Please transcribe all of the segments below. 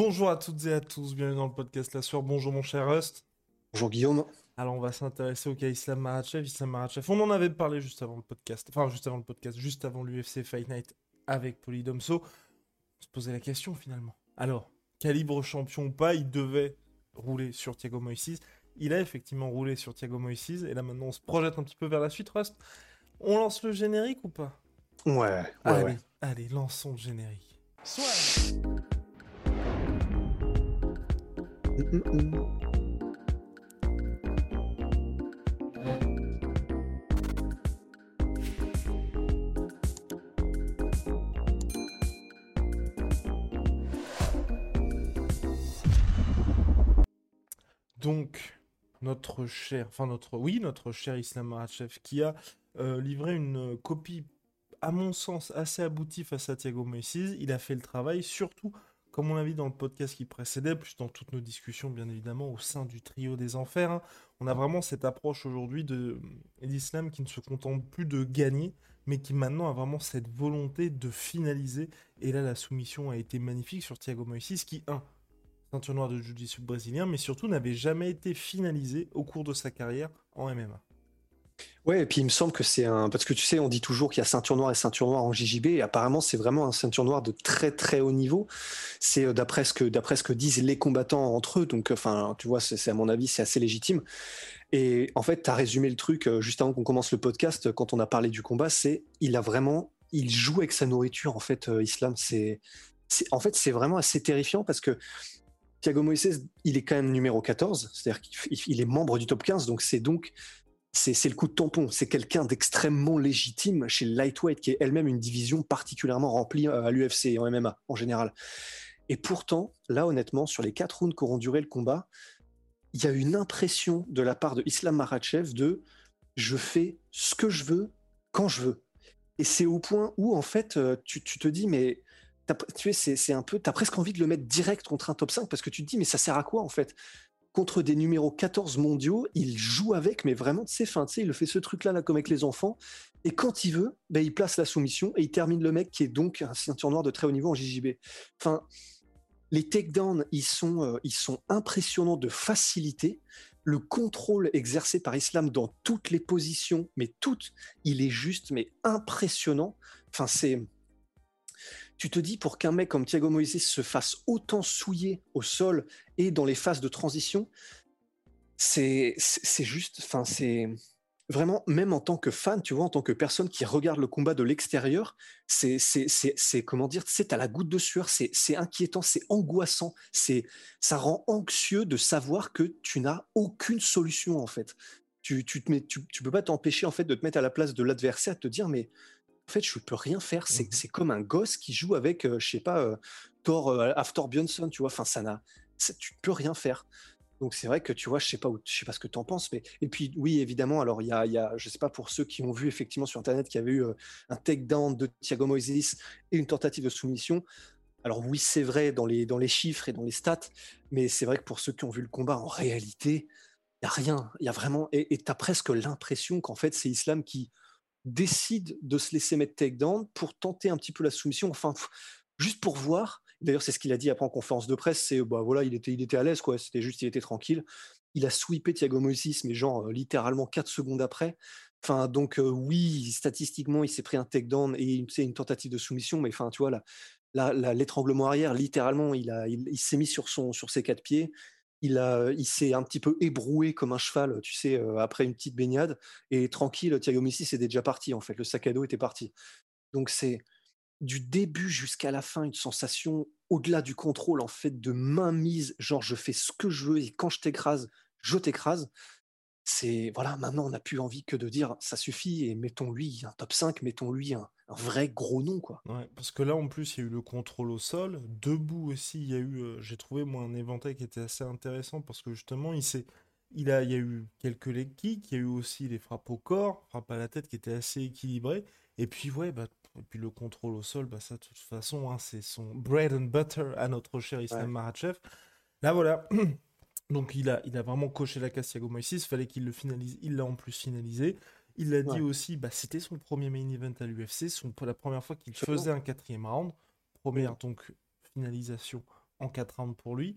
Bonjour à toutes et à tous, bienvenue dans le podcast La Soeur. Bonjour mon cher Rust. Bonjour Guillaume. Alors on va s'intéresser au cas Islam Makhachev. Islam Makhachev, on en avait parlé juste avant le podcast, enfin juste avant le podcast, juste avant l'UFC Fight Night avec Polydomso. On se posait la question finalement. Alors, calibre champion ou pas, il devait rouler sur Thiago Moïse. Il a effectivement roulé sur Thiago Moïse. Et là maintenant on se projette un petit peu vers la suite, Rust. On lance le générique ou pas? Ouais, ouais, allez, ouais. allez, lançons le générique. Soit. Donc, notre cher, enfin notre, oui, notre cher Islam Makhachev qui a euh, livré une copie, à mon sens, assez aboutie face à Thiago Moïse. Il a fait le travail, surtout, comme on l'a vu dans le podcast qui précédait, plus dans toutes nos discussions, bien évidemment, au sein du trio des enfers. hein. On a vraiment cette approche aujourd'hui de l'islam qui ne se contente plus de gagner, mais qui maintenant a vraiment cette volonté de finaliser. Et là, la soumission a été magnifique sur Thiago Moïse, qui, un, ceinture noire de jiu-jitsu brésilien, mais surtout n'avait jamais été finalisé au cours de sa carrière en MMA. Ouais, et puis il me semble que c'est un. Parce que tu sais, on dit toujours qu'il y a ceinture noire et ceinture noire en JJB, et apparemment, c'est vraiment un ceinture noire de très très haut niveau. C'est euh, d'après ce, que, ce que disent les combattants entre eux, donc enfin, tu vois, c'est, à mon avis, c'est assez légitime. Et en fait, tu as résumé le truc euh, juste avant qu'on commence le podcast, quand on a parlé du combat, c'est il a vraiment. Il joue avec sa nourriture, en fait, euh, Islam. C'est, en fait, c'est vraiment assez terrifiant parce que Thiago Moïse, il est quand même numéro 14, c'est-à-dire qu'il il est membre du top 15, donc c'est donc c'est le coup de tampon. C'est quelqu'un d'extrêmement légitime chez lightweight, qui est elle-même une division particulièrement remplie euh, à l'UFC et en MMA en général. Et pourtant, là, honnêtement, sur les quatre rounds qu'auront duré le combat, il y a une impression de la part de Islam Makhachev de je fais ce que je veux quand je veux. Et c'est au point où, en fait, euh, tu, te dis, mais tu c'est un peu, t'as presque envie de le mettre direct contre un top 5 parce que tu te dis, mais ça sert à quoi en fait? Contre des numéros 14 mondiaux, il joue avec, mais vraiment de ses fins. Tu sais, il le fait ce truc-là, là, comme avec les enfants. Et quand il veut, ben, il place la soumission et il termine le mec qui est donc un ceinture noire de très haut niveau en JJB. Enfin, les takedowns, ils sont, euh, ils sont impressionnants de facilité. Le contrôle exercé par Islam dans toutes les positions, mais toutes, il est juste, mais impressionnant. Enfin, c'est. Tu te dis pour qu'un mec comme Thiago Moïse se fasse autant souiller au sol et dans les phases de transition, c'est juste, enfin c'est vraiment même en tant que fan, tu vois, en tant que personne qui regarde le combat de l'extérieur, c'est c'est comment dire, c'est à la goutte de sueur, c'est inquiétant, c'est angoissant, c'est ça rend anxieux de savoir que tu n'as aucune solution en fait. Tu tu te mets, tu, tu peux pas t'empêcher en fait de te mettre à la place de l'adversaire, de te dire mais fait, je peux rien faire. C'est Mhm. c'est comme un gosse qui joue avec, euh, je sais pas, euh, Thor euh, After Björnsson, tu vois. Enfin, ça n'a, ça- tu peux rien faire. Donc c'est vrai que tu vois, je sais pas, où- je sais pas ce que tu en penses, mais et puis oui, évidemment. Alors il y a, y a, je sais pas pour ceux qui ont vu effectivement sur internet qu'il y avait eu euh, un takedown de Thiago Moises et une tentative de soumission. Alors oui, c'est vrai dans les dans les chiffres et dans les stats, mais c'est vrai que pour ceux qui ont vu le combat en réalité, il y a rien. Il y a vraiment et tu as presque l'impression qu'en fait c'est Islam qui décide de se laisser mettre takedown pour tenter un petit peu la soumission, enfin, juste pour voir. D'ailleurs, c'est ce qu'il a dit après en conférence de presse, c'est bah voilà, il était, il était à l'aise, quoi. C'était juste, il était tranquille. Il a sweepé Thiago Moïse, mais genre euh, littéralement 4 secondes après. Enfin, donc euh, oui, statistiquement, il s'est pris un takedown et sais, une tentative de soumission, mais enfin, tu vois, l'étranglement arrière, littéralement, il, il s'est mis sur, son, sur ses quatre pieds. Il, a, il s'est un petit peu ébroué comme un cheval, tu sais, euh, après une petite baignade. Et tranquille, Thiago Messi, c'était déjà parti, en fait. Le sac à dos était parti. Donc, c'est du début jusqu'à la fin une sensation au-delà du contrôle, en fait, de mainmise. Genre, je fais ce que je veux et quand je t'écrase, je t'écrase. C'est voilà, maintenant on n'a plus envie que de dire ça suffit et mettons-lui un top 5, mettons-lui un, vrai gros nom quoi. Ouais, parce que là en plus il y a eu le contrôle au sol, debout aussi il y a eu, euh, j'ai trouvé moi un éventail qui était assez intéressant parce que justement il s'est, il a, il y a eu quelques leg kicks, il y a eu aussi les frappes au corps, frappes à la tête qui étaient assez équilibrées, et puis ouais bah et puis le contrôle au sol, bah ça de toute façon hein, c'est son bread and butter à notre cher Islam ouais. Là voilà. Donc il a, il a vraiment coché la case Thiago Moïse, fallait qu'il le finalise, il l'a en plus finalisé. Il l'a dit aussi, bah, c'était son premier main event à l'UFC, la première fois qu'il faisait un quatrième round. Première donc finalisation en quatre rounds pour lui.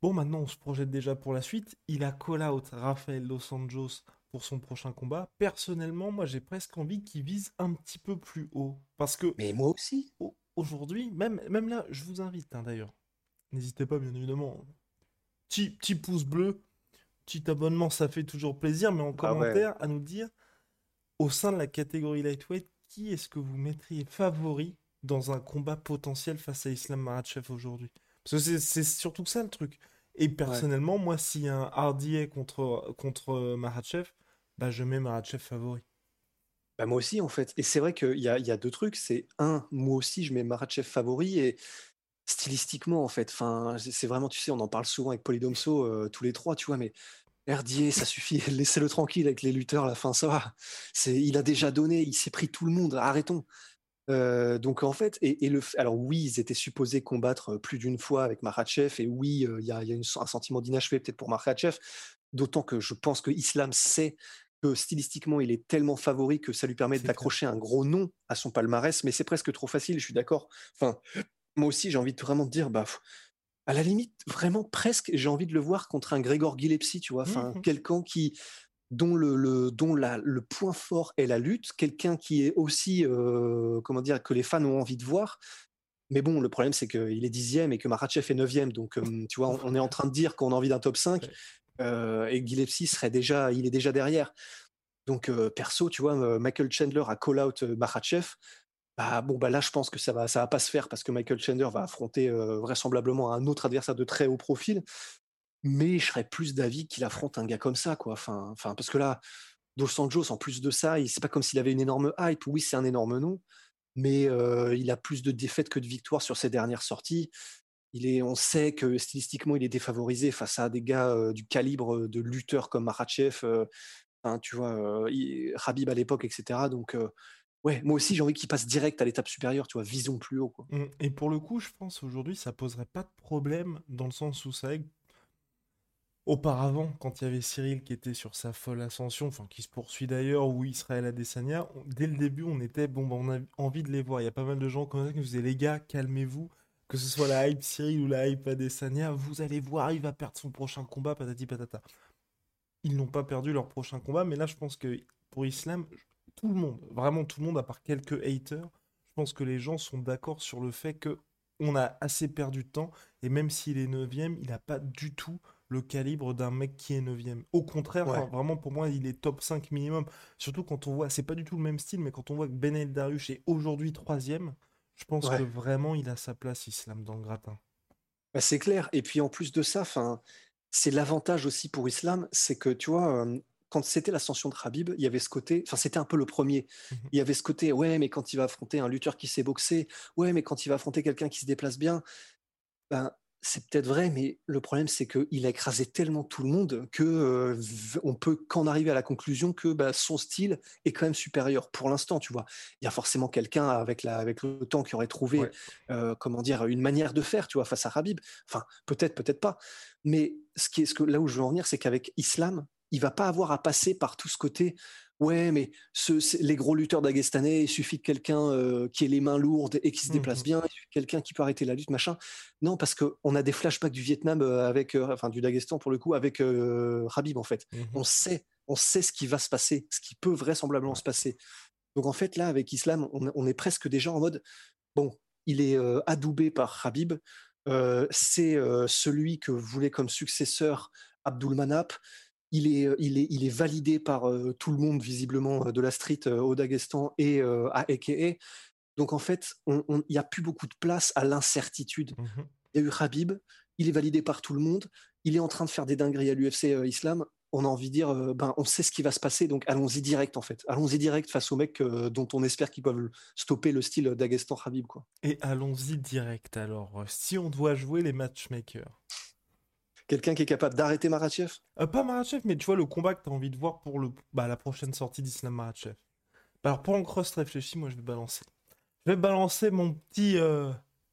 Bon, maintenant on se projette déjà pour la suite. Il a call out Rafael Los Anjos pour son prochain combat. Personnellement, moi j'ai presque envie qu'il vise un petit peu plus haut. Parce que. Mais moi aussi. Aujourd'hui, même, même là, je vous invite hein, d'ailleurs. N'hésitez pas, bien évidemment petit, pouce bleu, petit abonnement, ça fait toujours plaisir, mais en ah commentaire, à nous dire, au sein de la catégorie lightweight, qui est-ce que vous mettriez favori dans un combat potentiel face à Islam Makhachev aujourd'hui? Parce que c'est surtout ça le truc. Et personnellement, moi, s'il y a un RDA contre, contre Makhachev, bah, je mets Makhachev favori. Bah moi aussi, en fait. Et c'est vrai qu'il y a, y a deux trucs. C'est un, moi aussi, je mets Makhachev favori. Et stylistiquement en fait. Enfin, c'est vraiment, tu sais, on en parle souvent avec Polydomso euh, tous les trois, tu vois, mais Herdier, ça suffit, laissez-le tranquille avec les lutteurs, la fin, ça va. C'est, il a déjà donné, il s'est pris tout le monde, arrêtons. Euh, donc en fait, et, le, alors oui, ils étaient supposés combattre plus d'une fois avec Makhachev, et oui, euh, il y a, y a un sentiment d'inachevé peut-être pour Makhachev, d'autant que je pense que Islam sait que stylistiquement il est tellement favori que ça lui permet d'accrocher un gros nom à son palmarès, mais c'est presque trop facile, je suis d'accord. Enfin, moi aussi, j'ai envie de vraiment dire, bah, à la limite, vraiment presque, j'ai envie de le voir contre un Grégor Gillespie, tu vois, enfin, mmh quelqu'un qui dont le, le dont la, le point fort est la lutte, quelqu'un qui est aussi, euh, comment dire, que les fans ont envie de voir. Mais bon, le problème, c'est qu'il est dixième et que Marachev est neuvième. Donc, tu vois, on, est en train de dire qu'on a envie d'un top 5 euh, et Gillespie serait déjà, il est déjà derrière. Donc, euh, perso, tu vois, Michael Chandler a call out Marachev. Bah, bon, bah là, je pense que ça va, ça va pas se faire parce que Michael Chandler va affronter vraisemblablement un autre adversaire de très haut profil. Mais je serais plus d'avis qu'il affronte un gars comme ça, quoi. Enfin, parce que là, Dos Anjos, en plus de ça, c'est pas comme s'il avait une énorme hype. Oui, c'est un énorme nom, mais il a plus de défaites que de victoires sur ses dernières sorties. On sait que stylistiquement, il est défavorisé face à des gars du calibre de lutteurs comme Marachev, tu vois, Habib à l'époque, etc. Donc, ouais, moi aussi j'ai envie qu'il passe direct à l'étape supérieure, tu vois, visons plus haut. Mmh, et pour le coup, je pense aujourd'hui, ça poserait pas de problème dans le sens où ça Auparavant, quand il y avait Cyril qui était sur sa folle ascension, enfin qui se poursuit d'ailleurs, ou Israël Adesanya, dès le début, on était, bon, bah, on a envie de les voir. Il y a pas mal de gens comme ça qui faisaient, les gars, calmez-vous, que ce soit la hype Cyril ou la hype Adesanya, vous allez voir, il va perdre son prochain combat, patati patata. Ils n'ont pas perdu leur prochain combat, mais là, je pense que pour Islam, tout le monde, vraiment tout le monde, à part quelques haters, je pense que les gens sont d'accord sur le fait que on a assez perdu de temps, et même s'il est 9 il n'a pas du tout le calibre d'un mec qui est 9 Au contraire, vraiment pour moi, il est top 5 minimum. Surtout quand on voit, c'est pas du tout le même style, mais quand on voit que Benel Darius est aujourd'hui 3 je pense que vraiment il a sa place, Islam, dans le gratin. Bah, c'est clair. Et puis en plus de ça, c'est l'avantage aussi pour Islam, c'est que tu vois, euh, quand c'était l'ascension de Habib, il y avait ce côté, enfin c'était un peu le premier, mmh il y avait ce côté, ouais, mais quand il va affronter un lutteur qui sait boxer, ouais, mais quand il va affronter quelqu'un qui se déplace bien, ben, c'est peut-être vrai, mais le problème c'est qu'il a écrasé tellement tout le monde que euh, on peut qu'en arriver à la conclusion que bah, son style est quand même supérieur pour l'instant, tu vois. Il y a forcément quelqu'un avec, la, avec le temps qui aurait trouvé, euh, comment dire, une manière de faire, tu vois, face à Habib. Enfin, peut-être, peut-être pas. Mais ce qui est, ce que, là où je veux en venir, c'est qu'avec Islam, il va pas avoir à passer par tout ce côté. Ouais, mais ce, les gros lutteurs d'Agestanais, il suffit de quelqu'un euh, qui ait les mains lourdes et qui se déplace mmh bien, quelqu'un qui peut arrêter la lutte, machin. Non, parce qu'on a des flashbacks du Vietnam euh, avec, euh, enfin du Daghestan pour le coup, avec Habib en fait. Mmh on sait, on sait ce qui va se passer, ce qui peut vraisemblablement se passer. Donc en fait là, avec Islam, on, est presque déjà en mode, bon, il est adoubé par Habib, c'est celui que voulait comme successeur Abdul Manap il est, il est, il est validé par tout le monde visiblement de la street au Daghestan et à Eke. Donc en fait, il n'y a plus beaucoup de place à l'incertitude. Mmh il y a eu Habib, il est validé par tout le monde, il est en train de faire des dingueries à l'UFC Islam. on a envie de dire, euh, ben, on sait ce qui va se passer, donc allons-y direct en fait. Allons-y direct face aux mecs euh, dont on espère qu'ils peuvent stopper le style d'Agestan Habib. Quoi. Et allons-y direct alors. Si on doit jouer les matchmakers. Quelqu'un qui est capable d'arrêter Marachev? Euh, Pas Marachev, mais tu vois le combat que tu as envie de voir pour le, bah, la prochaine sortie d'Islam Marachev. Bah, alors pour cross réfléchi, moi je vais balancer. Je vais balancer mon petit,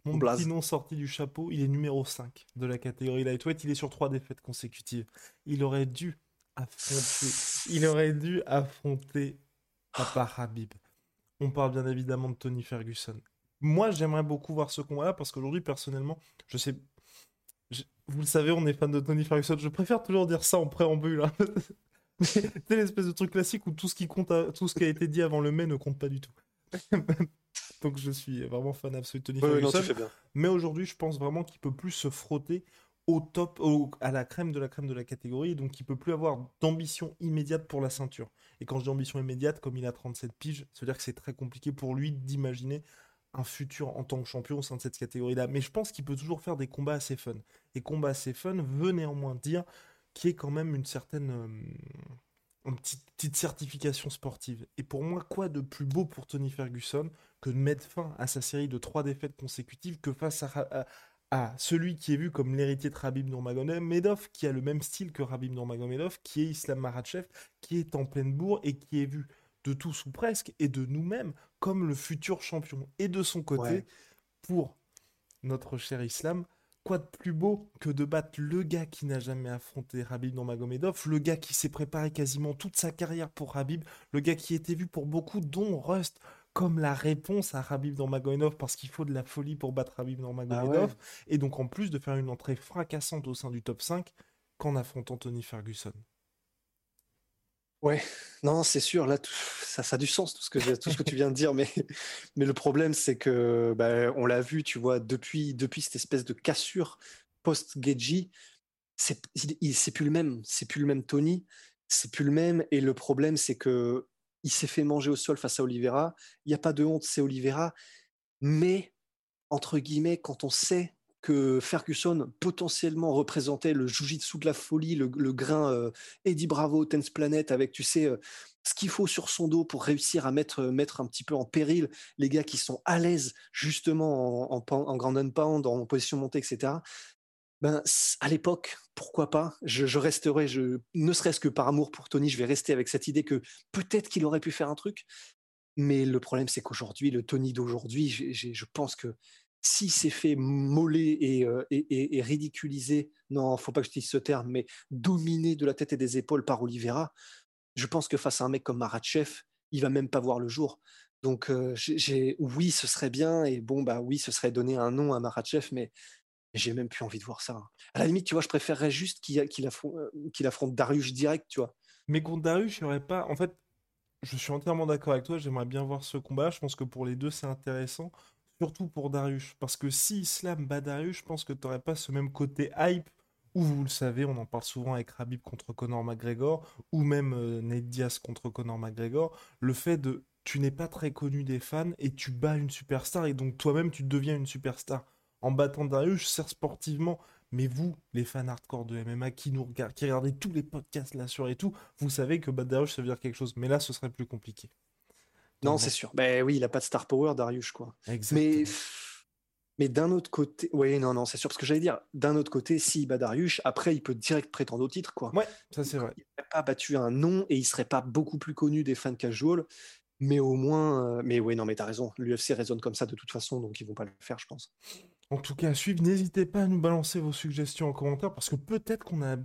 mon petit nom sorti du chapeau. Il est numéro 5 de la catégorie lightweight. Il est sur trois défaites consécutives. Il aurait dû affronter. Il aurait dû affronter Papa Habib. On parle bien évidemment de Tony Ferguson. Moi, j'aimerais beaucoup voir ce combat-là parce qu'aujourd'hui, personnellement, je sais. Vous le savez, on est fan de Tony Ferguson. Je préfère toujours dire ça en préambule. Hein. C'est l'espèce de truc classique où tout ce qui compte, tout ce qui a été dit avant le mai ne compte pas du tout. Donc je suis vraiment fan absolu de Tony Ferguson. Mais aujourd'hui, je pense vraiment qu'il peut plus se frotter au top, à la crème de la crème de la catégorie, donc il peut plus avoir d'ambition immédiate pour la ceinture. Et quand je dis ambition immédiate, comme il a 37 piges, ça veut dire que c'est très compliqué pour lui d'imaginer un futur en tant que champion au sein de cette catégorie-là. Mais je pense qu'il peut toujours faire des combats assez fun. Et combats assez fun veut néanmoins dire qu'il y ait quand même une certaine euh, petite, certification sportive. Et pour moi, quoi de plus beau pour Tony Ferguson que de mettre fin à sa série de trois défaites consécutives que face à, celui qui est vu comme l'héritier de Rabib Nurmagomedov, qui a le même style que Rabib Nurmagomedov, qui est Islam Makhachev, qui est en pleine bourre et qui est vu de tous ou presque, et de nous-mêmes, comme le futur champion. Et de son côté, pour notre cher Islam, quoi de plus beau que de battre le gars qui n'a jamais affronté Rabib Nurmagomedov, le gars qui s'est préparé quasiment toute sa carrière pour Rabib, le gars qui était vu pour beaucoup, dont Rust, comme la réponse à Rabib Nurmagomedov parce qu'il faut de la folie pour battre Rabib Nurmagomedov ah et donc en plus de faire une entrée fracassante au sein du top 5 qu'en affrontant Tony Ferguson. Ouais, non, c'est sûr, là, ça, ça a du sens, tout ce que, tout ce que tu viens de dire, mais, mais le problème, c'est que, bah, on l'a vu, tu vois, depuis, depuis cette espèce de cassure post-Geji, c'est plus le même, c'est plus le même Tony, c'est plus le même, et le problème, c'est que il s'est fait manger au sol face à Oliveira. Il n'y a pas de honte, c'est Oliveira. Mais, entre guillemets, quand on sait que Ferguson potentiellement représentait le jujitsu de la folie, le, grain euh, Eddie Bravo, Tense Planet, avec, tu sais, euh, ce qu'il faut sur son dos pour réussir à mettre, mettre un petit peu en péril les gars qui sont à l'aise justement en, en, en grand pound, en position montée, etc ben, à l'époque, pourquoi pas? Je, resterai, je, ne serait-ce que par amour pour Tony, je vais rester avec cette idée que peut-être qu'il aurait pu faire un truc. Mais le problème, c'est qu'aujourd'hui, le Tony d'aujourd'hui, je pense que s'il s'est fait moller et, euh, et, et, ridiculiser, non, faut pas que je dise ce terme, mais dominé de la tête et des épaules par Oliveira, je pense que face à un mec comme Maratchev, il va même pas voir le jour. Donc, euh, j'ai, oui, ce serait bien, et bon, bah oui, ce serait donner un nom à Maratchev, mais j'ai même plus envie de voir ça. À la limite, tu vois, je préférerais juste qu'il affronte, euh, affronte, Darius direct, tu vois. Mais contre Darius, il aurait pas. En fait, je suis entièrement d'accord avec toi. J'aimerais bien voir ce combat. Je pense que pour les deux, c'est intéressant. Surtout pour Darius. Parce que si Islam bat Darius, je pense que tu n'aurais pas ce même côté hype. Ou vous le savez, on en parle souvent avec Rabib contre Conor McGregor. Ou même euh, Nate Diaz contre Conor McGregor. Le fait de. Tu n'es pas très connu des fans et tu bats une superstar. Et donc toi-même, tu deviens une superstar en battant Darius, certes sportivement, mais vous, les fans hardcore de MMA qui nous regardent, qui regardez tous les podcasts là sur et tout, vous savez que battre Darius ça veut dire quelque chose. Mais là, ce serait plus compliqué. Non, c'est sûr. Ben oui, il a pas de star power, Darius, quoi. Mais, mais d'un autre côté, oui, non, non, c'est sûr. Parce que j'allais dire, d'un autre côté, s'il bat Darius, après, il peut direct prétendre au titre, quoi. Ouais, ça c'est vrai. Il n'aurait pas battu un nom et il serait pas beaucoup plus connu des fans casual. Mais au moins, euh, mais oui, non, mais t'as raison. L'UFC résonne comme ça de toute façon, donc ils vont pas le faire, je pense. En tout cas, à suivre, n'hésitez pas à nous balancer vos suggestions en commentaire parce que peut-être qu'on a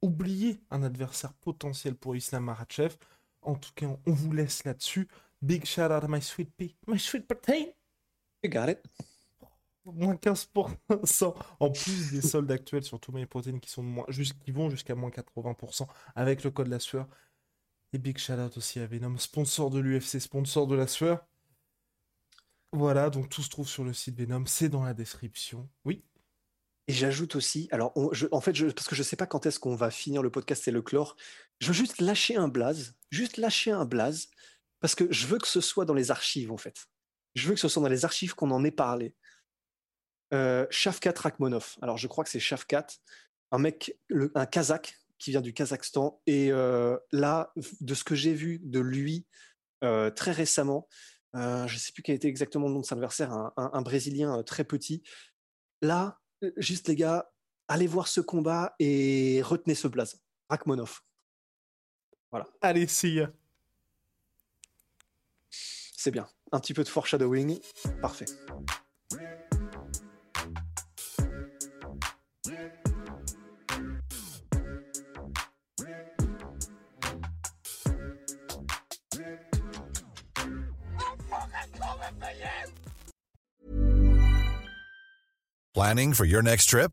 oublié un adversaire potentiel pour Islam Makhachev. En tout cas, on vous laisse là-dessus. Big shout out à my sweet pea, my sweet protein. You got it. Moins 15% en plus des soldes actuels sur tous mes protéines qui, sont moins, qui vont jusqu'à moins 80% avec le code la sueur. Et big shout out aussi à Venom, sponsor de l'UFC, sponsor de la sueur. Voilà, donc tout se trouve sur le site Venom, c'est dans la description. Oui. Et j'ajoute aussi, alors en fait, je, parce que je ne sais pas quand est-ce qu'on va finir le podcast et le chlore, je veux juste lâcher un blaze, juste lâcher un blaze, parce que je veux que ce soit dans les archives en fait. Je veux que ce soit dans les archives qu'on en ait parlé. Euh, Shafkat Rakmonov, alors je crois que c'est Shafkat, un mec, un Kazakh, qui vient du Kazakhstan. Et là, de ce que j'ai vu de lui très récemment, je ne sais plus quel était exactement le nom de son adversaire, un, Brésilien très petit. Là, juste les gars, allez voir ce combat et retenez ce blaze. Rachmanov. Voilà. Allez, see C'est bien. Un petit peu de foreshadowing. Parfait. Planning for your next trip?